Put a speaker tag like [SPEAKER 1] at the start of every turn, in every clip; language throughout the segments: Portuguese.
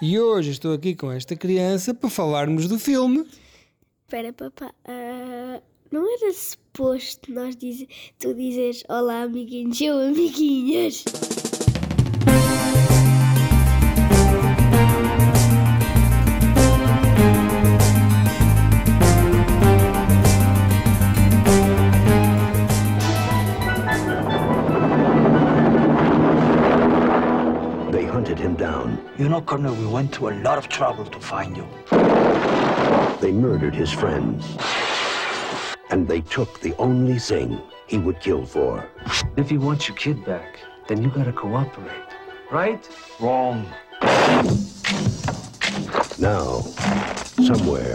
[SPEAKER 1] E hoje estou aqui com esta criança para falarmos do filme.
[SPEAKER 2] Espera, papá. ah, não era suposto nós dizer, tu dizeres olá, amiguinhos ou amiguinhas?
[SPEAKER 3] Him down.
[SPEAKER 4] You know, Colonel, we went to a lot of trouble to find you.
[SPEAKER 3] They murdered his friends. And they took the only thing he would kill for.
[SPEAKER 5] If you want your kid back, then you gotta cooperate. Right?
[SPEAKER 4] Wrong.
[SPEAKER 3] Now, somewhere,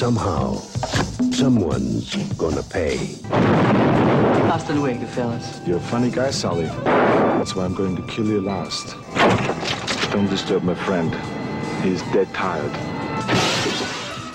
[SPEAKER 3] somehow, someone's gonna pay.
[SPEAKER 5] Hasta luego, fellas.
[SPEAKER 6] You're a funny guy, Sally. That's why I'm going to kill you last. Don't disturb my friend. He's dead tired.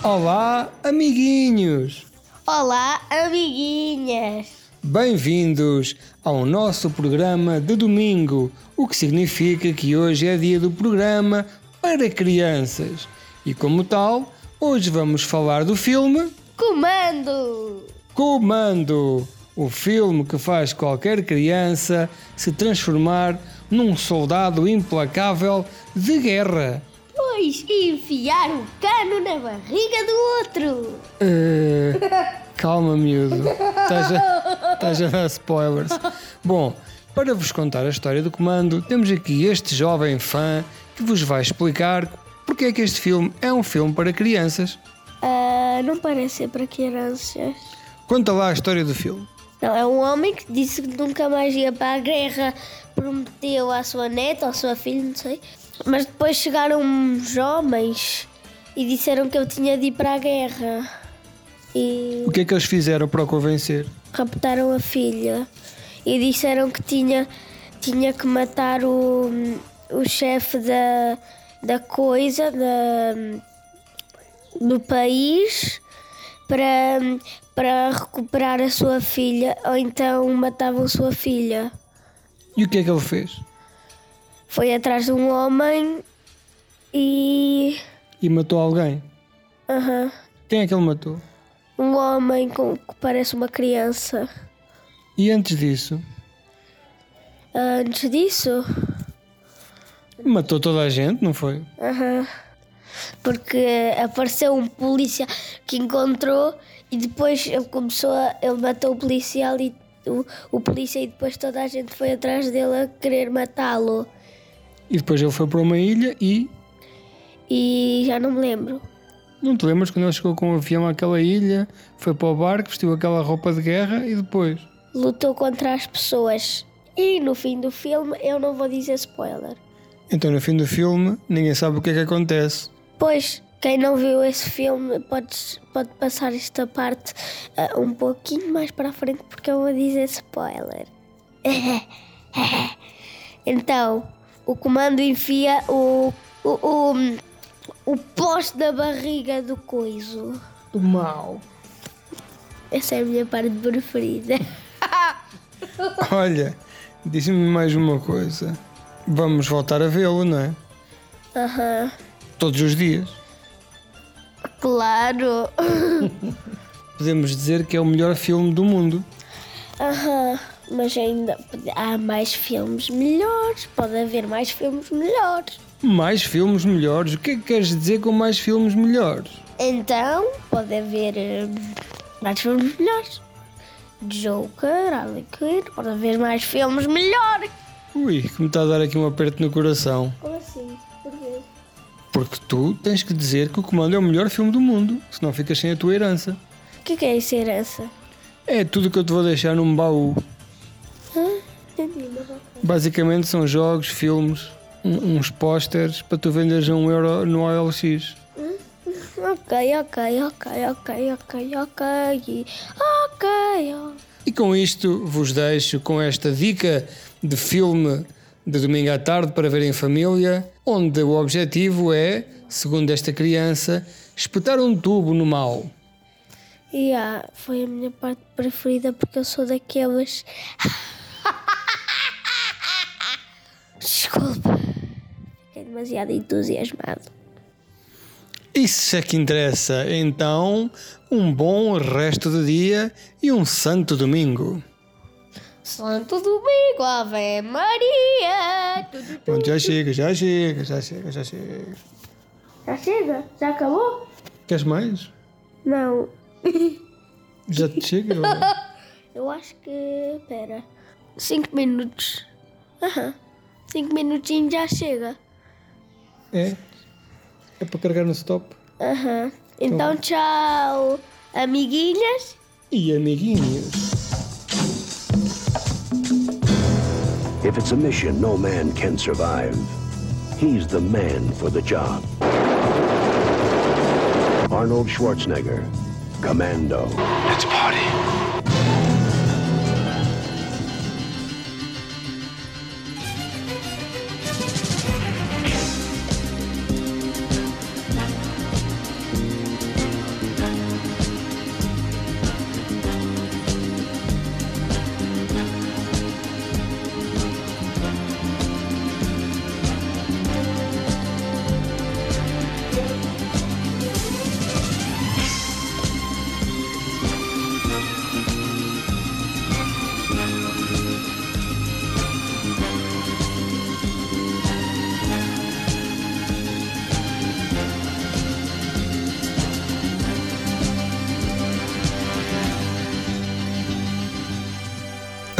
[SPEAKER 1] Olá, amiguinhos!
[SPEAKER 2] Olá, amiguinhas!
[SPEAKER 1] Bem-vindos ao nosso programa de domingo, o que significa que hoje é dia do programa para crianças. E como tal, hoje vamos falar do filme
[SPEAKER 2] Comando!
[SPEAKER 1] Comando, o filme que faz qualquer criança se transformar num soldado implacável de guerra.
[SPEAKER 2] Pois enfiar o cano na barriga do outro!
[SPEAKER 1] Eh, calma, miúdo. Estás a, a dar spoilers. Bom, para vos contar a história do comando, temos aqui este jovem fã que vos vai explicar porque é que este filme é um filme para crianças.
[SPEAKER 2] Ah, não parece ser para crianças.
[SPEAKER 1] Conta lá a história do filme.
[SPEAKER 2] Não, é um homem que disse que nunca mais ia para a guerra, prometeu à sua neta ou à sua filha, não sei. Mas depois chegaram uns homens e disseram que eu tinha de ir para a guerra. E
[SPEAKER 1] O que é que eles fizeram para o convencer?
[SPEAKER 2] raptaram a filha e disseram que tinha, tinha que matar o, o chefe da, da coisa, da, do país, para, para recuperar a sua filha, ou então matavam sua filha.
[SPEAKER 1] E o que é que ele fez?
[SPEAKER 2] Foi atrás de um homem e.
[SPEAKER 1] E matou alguém?
[SPEAKER 2] aham,
[SPEAKER 1] Quem é que ele matou?
[SPEAKER 2] um homem com, que parece uma criança.
[SPEAKER 1] E antes disso,
[SPEAKER 2] Antes disso.
[SPEAKER 1] matou toda a gente, não foi?
[SPEAKER 2] Aham. Porque apareceu um policial que encontrou e depois ele começou a. Ele matou o policial e o, o polícia e depois toda a gente foi atrás dele a querer matá-lo.
[SPEAKER 1] E depois ele foi para uma ilha e.
[SPEAKER 2] E já não me lembro.
[SPEAKER 1] Não te lembras quando ele chegou com o avião àquela ilha, foi para o barco, vestiu aquela roupa de guerra e depois?
[SPEAKER 2] Lutou contra as pessoas. E no fim do filme eu não vou dizer spoiler.
[SPEAKER 1] Então no fim do filme ninguém sabe o que é que acontece.
[SPEAKER 2] Pois, quem não viu esse filme pode, pode passar esta parte ah, um pouquinho mais para a frente porque eu vou dizer spoiler. então, o comando enfia o, o, o, o poste da barriga do coiso.
[SPEAKER 1] Do mal.
[SPEAKER 2] Essa é a minha parte preferida.
[SPEAKER 1] Olha, diz-me mais uma coisa. Vamos voltar a vê-lo, não é?
[SPEAKER 2] Aham.
[SPEAKER 1] Todos os dias.
[SPEAKER 2] Claro.
[SPEAKER 1] Podemos dizer que é o melhor filme do mundo.
[SPEAKER 2] Aham. Mas ainda há mais filmes melhores. Pode haver mais filmes melhores.
[SPEAKER 1] Mais filmes melhores. O que é que queres dizer com mais filmes melhores?
[SPEAKER 2] Então, pode haver eh, mais filmes melhores. Joker, Harley pode haver mais filmes melhores.
[SPEAKER 1] Ui, que me está a dar aqui um aperto no coração.
[SPEAKER 2] Como assim?
[SPEAKER 1] Porque tu tens que dizer que o Comando é o melhor filme do mundo, senão ficas sem a tua herança.
[SPEAKER 2] O que é, que é isso, herança?
[SPEAKER 1] É tudo que eu te vou deixar num baú.
[SPEAKER 2] Ok.
[SPEAKER 1] Basicamente são jogos, filmes, um- uns pósteres para tu venderes a um euro no OLX.
[SPEAKER 2] Ok, ok, ok, ok, ok, ok. Ok, ó.
[SPEAKER 1] E com isto vos deixo com esta dica de filme de domingo à tarde para ver em família, onde o objetivo é, segundo esta criança, espetar um tubo no mal.
[SPEAKER 2] E ah, foi a minha parte preferida porque eu sou daquelas. Desculpa. que é demasiado entusiasmado.
[SPEAKER 1] Isso é que interessa. Então, um bom resto de dia e um santo domingo.
[SPEAKER 2] Santo Domingo, Ave Maria!
[SPEAKER 1] Pronto, já chega, já chega, já chega, já chega.
[SPEAKER 2] Já chega? Já acabou?
[SPEAKER 1] Queres mais?
[SPEAKER 2] Não.
[SPEAKER 1] Já te chega?
[SPEAKER 2] Eu acho que. Pera. Cinco minutos. Aham. Cinco minutinhos já chega.
[SPEAKER 1] É? É para carregar no stop?
[SPEAKER 2] Aham. Então, tchau, amiguinhas.
[SPEAKER 1] E amiguinhos.
[SPEAKER 3] If it's a mission no man can survive, he's the man for the job. Arnold Schwarzenegger, Commando.
[SPEAKER 6] Let's party.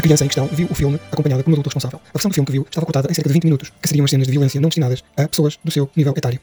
[SPEAKER 7] Criança em questão viu o filme acompanhada por um adulto responsável. A versão do filme que viu estava cortada em cerca de 20 minutos, que seriam as cenas de violência não destinadas a pessoas do seu nível etário.